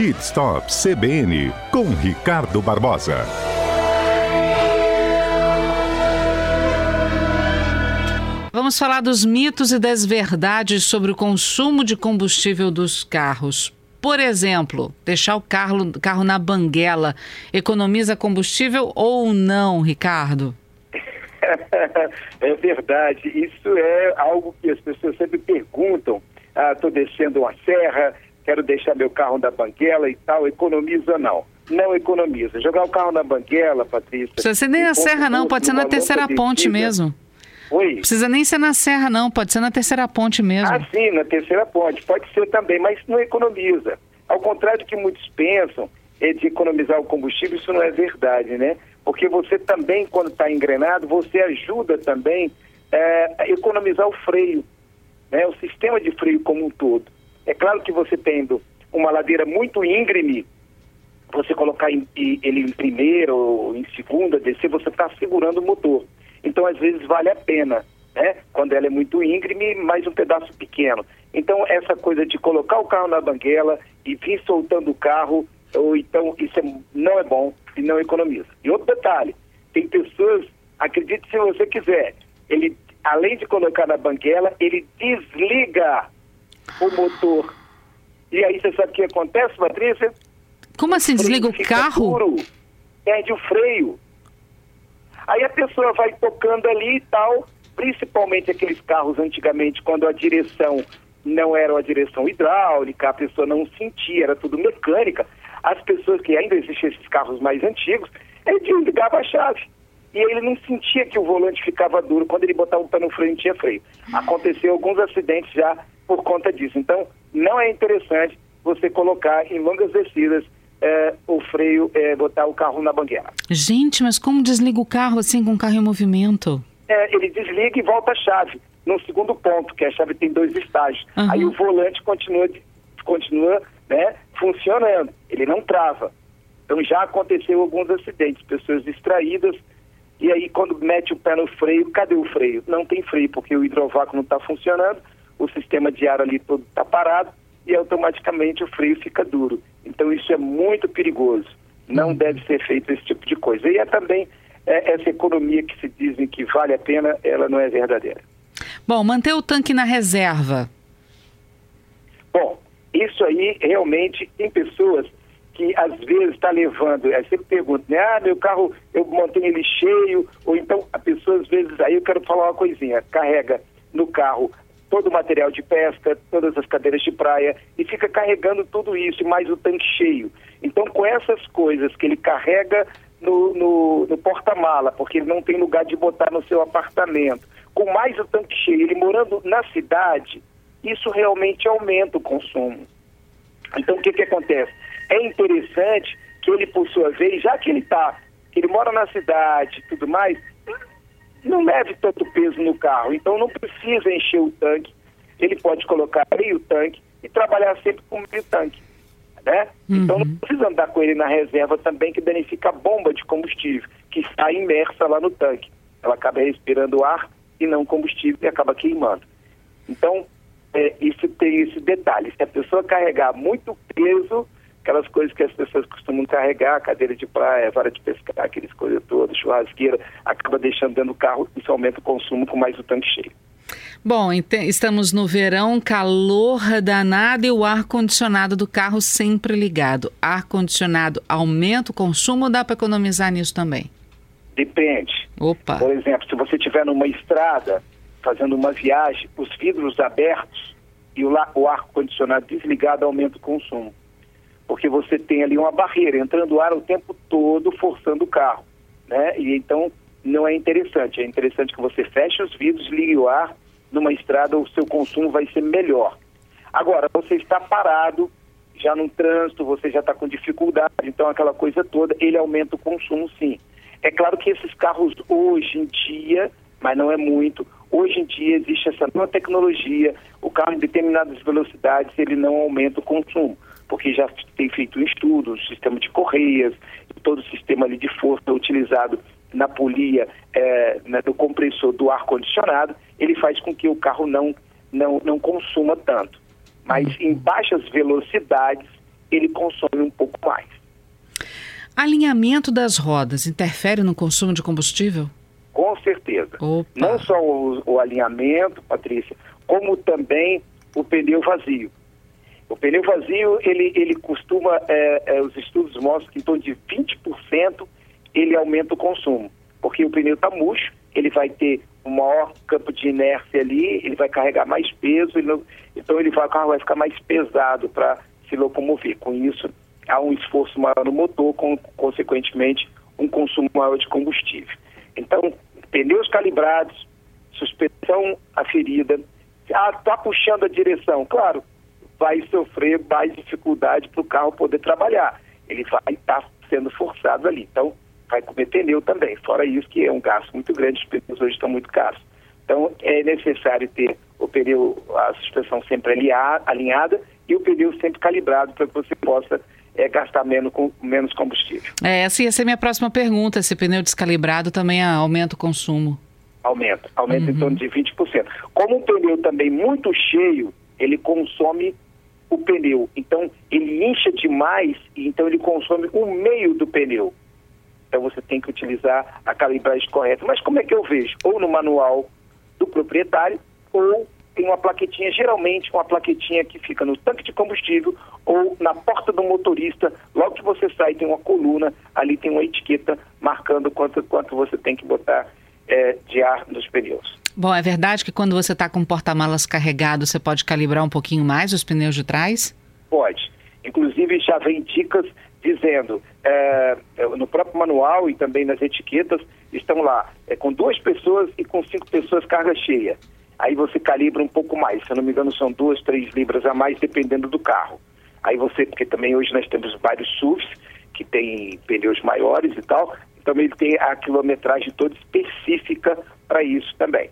Pit Stop CBN com Ricardo Barbosa. Vamos falar dos mitos e das verdades sobre o consumo de combustível dos carros. Por exemplo, deixar o carro, carro na banguela economiza combustível ou não, Ricardo? é verdade. Isso é algo que as pessoas sempre perguntam. Ah, estou descendo uma serra, quero deixar meu carro na banguela e tal. Economiza não? Não economiza. Jogar o carro na banguela, Patrícia. Precisa ser nem na serra, não. Pode ser na terceira ponte mesmo. Oi? Precisa nem ser na serra, não. Pode ser na terceira ponte mesmo. Ah, sim, na terceira ponte. Pode ser também, mas não economiza. Ao contrário do que muitos pensam, é de economizar o combustível, isso não é verdade, né? Porque você também, quando está engrenado, você ajuda também é, a economizar o freio, né? o sistema de freio como um todo. É claro que você tendo uma ladeira muito íngreme, você colocar em, ele em primeira ou em segunda, descer, você está segurando o motor. Então, às vezes, vale a pena, né? Quando ela é muito íngreme, mais um pedaço pequeno. Então, essa coisa de colocar o carro na banguela e vir soltando o carro, ou então isso é, não é bom e não economiza. E outro detalhe, tem pessoas, acredite se você quiser, ele, além de colocar na banguela, ele desliga o motor. E aí você sabe o que acontece, Patrícia? Como assim, desliga o carro? Duro, perde o freio. Aí a pessoa vai tocando ali e tal, principalmente aqueles carros antigamente, quando a direção não era uma direção hidráulica, a pessoa não sentia, era tudo mecânica. As pessoas que ainda existiam esses carros mais antigos, ele desligava a chave. E ele não sentia que o volante ficava duro. Quando ele botava o pé no freio, não tinha freio. Aconteceu alguns acidentes já por conta disso. Então, não é interessante você colocar em longas descidas é, o freio, é, botar o carro na banguela. Gente, mas como desliga o carro assim com o carro em movimento? É, ele desliga e volta a chave no segundo ponto, que a chave tem dois estágios. Uhum. Aí o volante continua, continua né, funcionando, ele não trava. Então já aconteceu alguns acidentes, pessoas distraídas, e aí quando mete o pé no freio, cadê o freio? Não tem freio, porque o hidrovácuo não está funcionando, o sistema de ar ali todo está parado, e automaticamente o freio fica duro. Então isso é muito perigoso. Não uhum. deve ser feito esse tipo de coisa. E é também é, essa economia que se dizem que vale a pena, ela não é verdadeira. Bom, manter o tanque na reserva. Bom, isso aí realmente tem pessoas que às vezes está levando, eu sempre pergunto, né? Ah, meu carro, eu mantenho ele cheio, ou então a pessoa às vezes, aí eu quero falar uma coisinha, carrega no carro todo o material de pesca, todas as cadeiras de praia e fica carregando tudo isso, mais o tanque cheio. Então, com essas coisas que ele carrega no, no, no porta-mala, porque ele não tem lugar de botar no seu apartamento, com mais o tanque cheio, ele morando na cidade, isso realmente aumenta o consumo. Então, o que, que acontece? É interessante que ele, por sua vez, já que ele está, ele mora na cidade e tudo mais, não leve tanto peso no carro, então não precisa encher o tanque. Ele pode colocar meio tanque e trabalhar sempre com meio tanque. Né? Uhum. Então não precisa andar com ele na reserva também, que danifica a bomba de combustível, que está imersa lá no tanque. Ela acaba respirando ar e não combustível e acaba queimando. Então, é, isso tem esse detalhe. Se a pessoa carregar muito peso, aquelas coisas que as pessoas costumam carregar, cadeira de praia, vara de pescar, aqueles coisas todas, churrasqueira, acaba deixando dentro do carro, isso aumenta o consumo com mais o tanque cheio. Bom, estamos no verão, calor danado e o ar-condicionado do carro sempre ligado. Ar-condicionado aumenta o consumo ou dá para economizar nisso também? Depende. Opa. Por exemplo, se você estiver numa estrada, fazendo uma viagem, os vidros abertos e o, ar-condicionado desligado aumenta o consumo porque você tem ali uma barreira entrando ar o tempo todo forçando o carro, né? E então não é interessante. É interessante que você feche os vidros, ligue o ar numa estrada, o seu consumo vai ser melhor. Agora, você está parado já no trânsito, você já está com dificuldade, então aquela coisa toda, ele aumenta o consumo sim. É claro que esses carros hoje em dia, mas não é muito, hoje em dia existe essa nova tecnologia, o carro em determinadas velocidades ele não aumenta o consumo porque já tem feito um estudo, o sistema de correias, todo o sistema ali de força utilizado na polia é, né, do compressor do ar-condicionado, ele faz com que o carro não, não, não consuma tanto. Mas em baixas velocidades, ele consome um pouco mais. Alinhamento das rodas interfere no consumo de combustível? Com certeza. Opa. Não só o, o alinhamento, Patrícia, como também o pneu vazio. O pneu vazio, ele, ele costuma, é, é, os estudos mostram que em torno de 20% ele aumenta o consumo, porque o pneu está murcho, ele vai ter um maior campo de inércia ali, ele vai carregar mais peso, ele não, então ele vai, o carro vai ficar mais pesado para se locomover. Com isso, há um esforço maior no motor, com, consequentemente, um consumo maior de combustível. Então, pneus calibrados, suspensão aferida, ah, está puxando a direção, claro, vai sofrer mais dificuldade para o carro poder trabalhar. Ele vai estar tá sendo forçado ali. Então, vai comer pneu também. Fora isso, que é um gasto muito grande, os pneus hoje estão muito caros. Então, é necessário ter o pneu, a suspensão sempre alinhada e o pneu sempre calibrado para que você possa é, gastar menos, com, menos combustível. É, essa ia ser minha próxima pergunta, se pneu descalibrado também aumenta o consumo. Aumenta, aumenta uhum. em torno de 20%. Como um pneu também muito cheio, ele consome o pneu. Então, ele incha demais e então ele consome o meio do pneu. Então, você tem que utilizar a calibragem correta. Mas como é que eu vejo? Ou no manual do proprietário, ou tem uma plaquetinha, geralmente uma plaquetinha que fica no tanque de combustível ou na porta do motorista. Logo que você sai, tem uma coluna, ali tem uma etiqueta marcando quanto, quanto você tem que botar é, de ar nos pneus. Bom, é verdade que quando você está com o porta-malas carregado, você pode calibrar um pouquinho mais os pneus de trás? Pode. Inclusive, já vem dicas dizendo, é, é, no próprio manual e também nas etiquetas, estão lá, é, com duas pessoas e com cinco pessoas carga cheia. Aí você calibra um pouco mais, se eu não me engano são duas, três libras a mais, dependendo do carro. Aí você, porque também hoje nós temos vários SUVs, que tem pneus maiores e tal, então ele tem a quilometragem toda específica para isso também.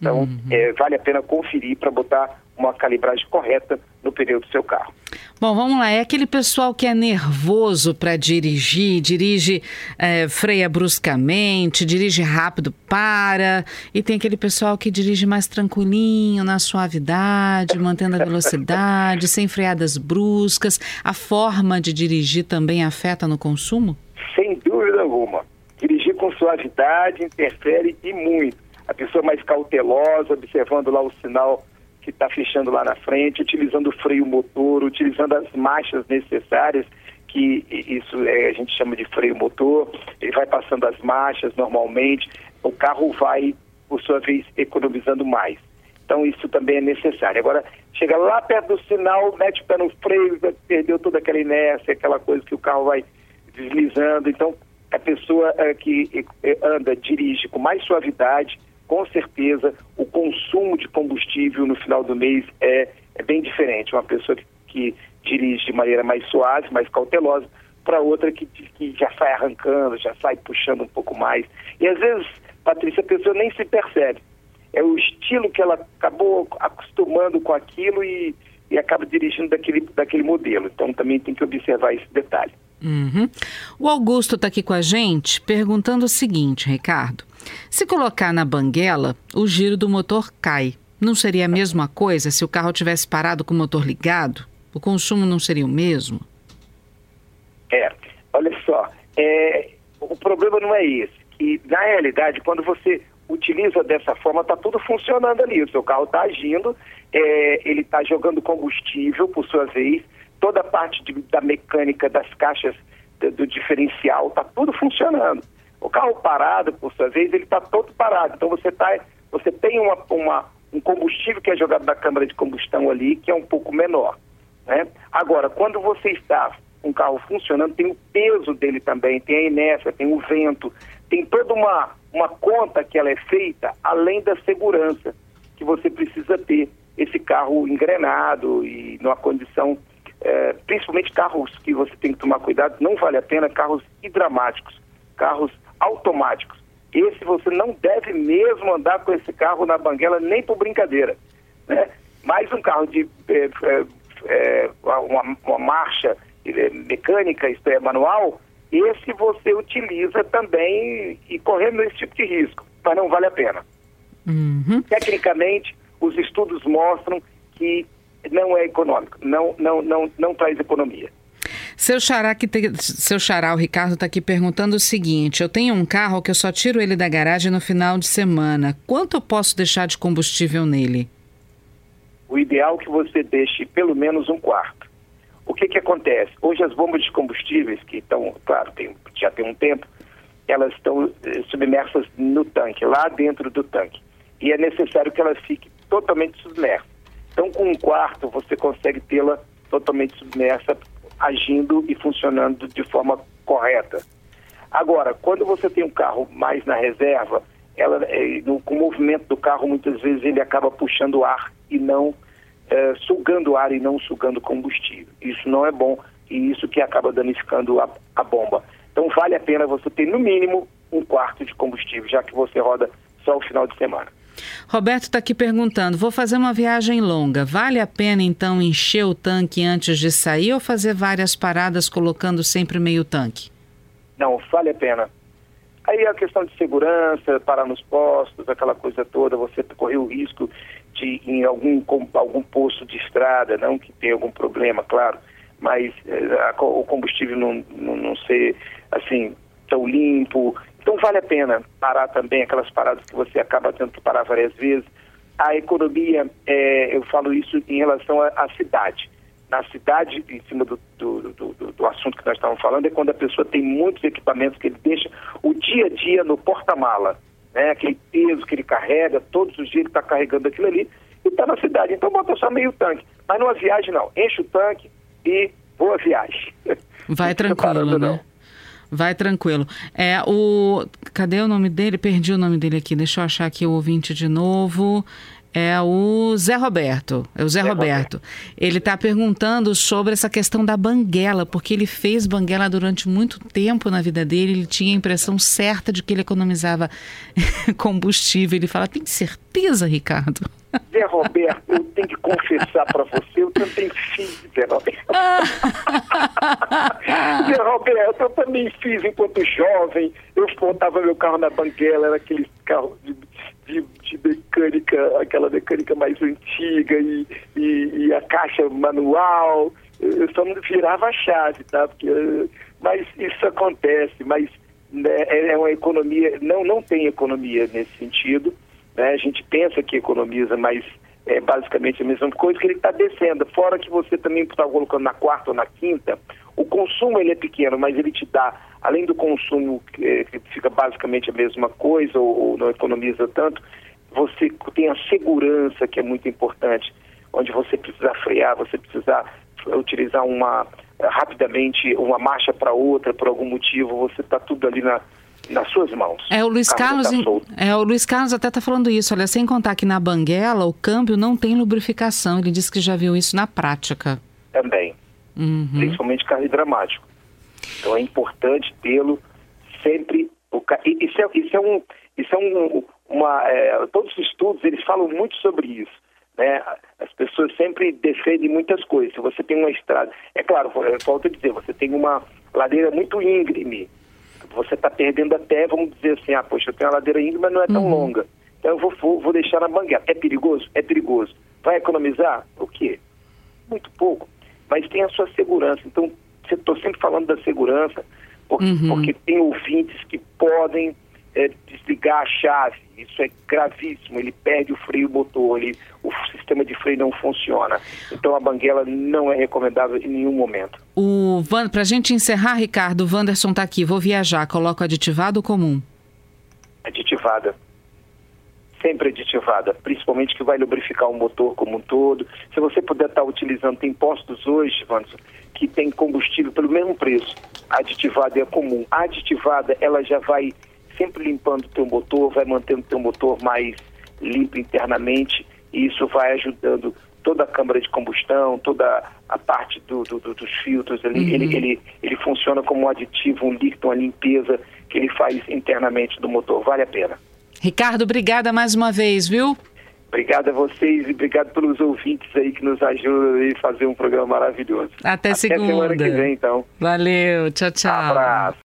Então, uhum. é, vale a pena conferir para botar uma calibragem correta no pneu do seu carro. Bom, vamos lá. É aquele pessoal que é nervoso para dirigir, dirige, é, freia bruscamente, dirige rápido, para. E tem aquele pessoal que dirige mais tranquilinho, na suavidade, mantendo a velocidade, sem freadas bruscas. A forma de dirigir também afeta no consumo? Sem dúvida alguma. Dirigir com suavidade interfere e muito a pessoa mais cautelosa, observando lá o sinal que está fechando lá na frente, utilizando o freio motor, utilizando as marchas necessárias, que isso é, a gente chama de freio motor, ele vai passando as marchas normalmente, o carro vai, por sua vez, economizando mais. Então isso também é necessário. Agora, chega lá perto do sinal, mete o pé no freio, perdeu toda aquela inércia, aquela coisa que o carro vai deslizando. Então, a pessoa é, que é, anda, dirige com mais suavidade, com certeza o consumo de combustível no final do mês é, é bem diferente. Uma pessoa que, que, dirige de maneira mais suave, mais cautelosa, para outra que, que já sai arrancando, já sai puxando um pouco mais. E às vezes, Patrícia, a pessoa nem se percebe. É o estilo que ela acabou acostumando com aquilo e, e acaba dirigindo daquele, daquele modelo. Então também tem que observar esse detalhe. Uhum. O Augusto está aqui com a gente perguntando o seguinte, Ricardo. Se colocar na banguela, o giro do motor cai. Não seria a mesma coisa se o carro tivesse parado com o motor ligado? O consumo não seria o mesmo? É, olha só, é, o problema não é esse. Que, na realidade, quando você utiliza dessa forma, está tudo funcionando ali. O seu carro está agindo, é, ele está jogando combustível, por sua vez, toda a parte de, da mecânica das caixas do, do diferencial, está tudo funcionando. O carro parado, por sua vez, ele está todo parado. Então você, tá, você tem uma, uma, um combustível que é jogado da câmara de combustão ali, que é um pouco menor. Né? Agora, quando você está com o carro funcionando, tem o peso dele também, tem a inércia, tem o vento, tem toda uma, uma conta que ela é feita, além da segurança que você precisa ter esse carro engrenado e numa condição, é, principalmente carros que você tem que tomar cuidado, não vale a pena carros hidramáticos, carros automáticos. Esse você não deve mesmo andar com esse carro na banguela nem por brincadeira. Né? Mais um carro de é, é, uma, uma, marcha mecânica, isto é, manual, esse você utiliza também e correndo esse tipo de risco, mas não vale a pena. Uhum. Tecnicamente, os estudos mostram que não é econômico, não, não, não, não traz economia. Seu xará, que te, seu xará, o Ricardo, está aqui perguntando o seguinte: eu tenho um carro que eu só tiro ele da garagem no final de semana. Quanto eu posso deixar de combustível nele? O ideal é que você deixe pelo menos um quarto. O que, que acontece? Hoje as bombas de combustíveis, que estão, claro, tem, já tem um tempo, elas estão eh, submersas no tanque, lá dentro do tanque. E é necessário que elas fiquem totalmente submersas. Então, com um quarto, você consegue tê-la totalmente submersa, agindo e funcionando de forma correta. Agora, quando você tem um carro mais na reserva, ela, é, com o movimento do carro, muitas vezes ele acaba puxando ar e não é, sugando ar e não sugando combustível. Isso não é bom e isso que acaba danificando a, a bomba. Então vale a pena você ter no mínimo um quarto de combustível, já que você roda só o final de semana. Roberto está aqui perguntando: vou fazer uma viagem longa. Vale a pena então encher o tanque antes de sair ou fazer várias paradas colocando sempre meio tanque? Não, vale a pena. Aí a questão de segurança, parar nos postos, aquela coisa toda, você correr o risco de em algum, algum posto de estrada, não que tenha algum problema, claro, mas eh, a, o combustível não, não, não ser assim tão limpo. Então vale a pena parar também aquelas paradas que você acaba tendo que parar várias vezes. A economia, é, eu falo isso em relação à cidade. Na cidade, em cima do, do, do, do, assunto que nós estávamos falando, é quando a pessoa tem muitos equipamentos que ele deixa o dia a dia no porta-mala né? Aquele peso que ele carrega, todos os dias ele está carregando aquilo ali e está na cidade. Então bota só meio tanque. Mas numa viagem não. Enche o tanque e boa viagem. Vai tranquilo, né? Vai tranquilo. É, o... Cadê o nome dele? Perdi o nome dele aqui. Deixa eu achar aqui o ouvinte de novo é o Zé Roberto. É o Zé, Zé Roberto. Roberto. Ele está perguntando sobre essa questão da banguela, porque ele fez banguela durante muito tempo na vida dele. Ele tinha a impressão certa de que ele economizava combustível. Ele fala: tem certeza, Ricardo? Zé Roberto, eu tenho que confessar para você, eu também fiz, Zé Roberto. Zé Roberto, eu também fiz enquanto jovem. Eu botava meu carro na banguela, era aquele carro de de, de, mecânica, aquela mecânica mais antiga e, e, e, a caixa manual, eu só virava a chave, tá? Porque, mas isso acontece, mas né, é uma economia, não, não tem economia nesse sentido, né? A gente pensa que economiza, mas é basicamente a mesma coisa que ele está descendo. Fora que você também está colocando na quarta ou na quinta, o consumo ele é pequeno, mas ele te dá, além do consumo que, que fica basicamente a mesma coisa ou, ou, não economiza tanto, você tem a segurança que é muito importante, onde você precisa frear, você precisa utilizar uma rapidamente uma marcha para outra por algum motivo, você está tudo ali na, nas suas mãos. É o Luiz Carlos, tá é o Luiz Carlos até está falando isso. Olha, sem contar que na Banguela o câmbio não tem lubrificação. Ele disse que já viu isso na prática. Também uhum. principalmente carro dramático. Então é importante tê-lo sempre. Isso é, isso é um, isso é um, uma, é, todos os estudos eles falam muito sobre isso. Né? As pessoas sempre defendem muitas coisas. Se você tem uma estrada, é claro, volto a dizer, você tem uma ladeira muito íngreme, você está perdendo até, vamos dizer assim, ah, poxa, eu tenho uma ladeira íngreme, mas não é tão uhum. longa. Então eu vou, vou, vou deixar na banguela. É perigoso? É perigoso. Vai economizar? O quê? Muito pouco mas tem a sua segurança. Então, estou sempre falando da segurança, porque, uhum. porque tem ouvintes que podem é, desligar a chave. Isso é gravíssimo. Ele perde o freio motor, ele, o sistema de freio não funciona. Então a banguela não é recomendável em nenhum momento. O para a gente encerrar, Ricardo, o Wanderson está aqui. Vou viajar. Coloco aditivado ou comum? Aditivada sempre aditivada, principalmente que vai lubrificar o motor como um todo. Se você puder estar utilizando, tem postos hoje, Vanderson, que tem combustível pelo mesmo preço. A aditivada é comum. A aditivada, ela já vai sempre limpando o teu motor, vai mantendo o teu motor mais limpo internamente e isso vai ajudando toda a câmara de combustão, toda a parte do, do, do, dos filtros, ele, uhum. ele, ele, ele funciona como um aditivo, um líquido, uma limpeza que ele faz internamente do motor. Vale a pena. Ricardo, obrigada mais uma vez, viu? Obrigado a vocês e obrigado pelos ouvintes aí que nos ajudam a fazer um programa maravilhoso. Até, Até segunda. semana que vem, então. Valeu, tchau, tchau. Abraço.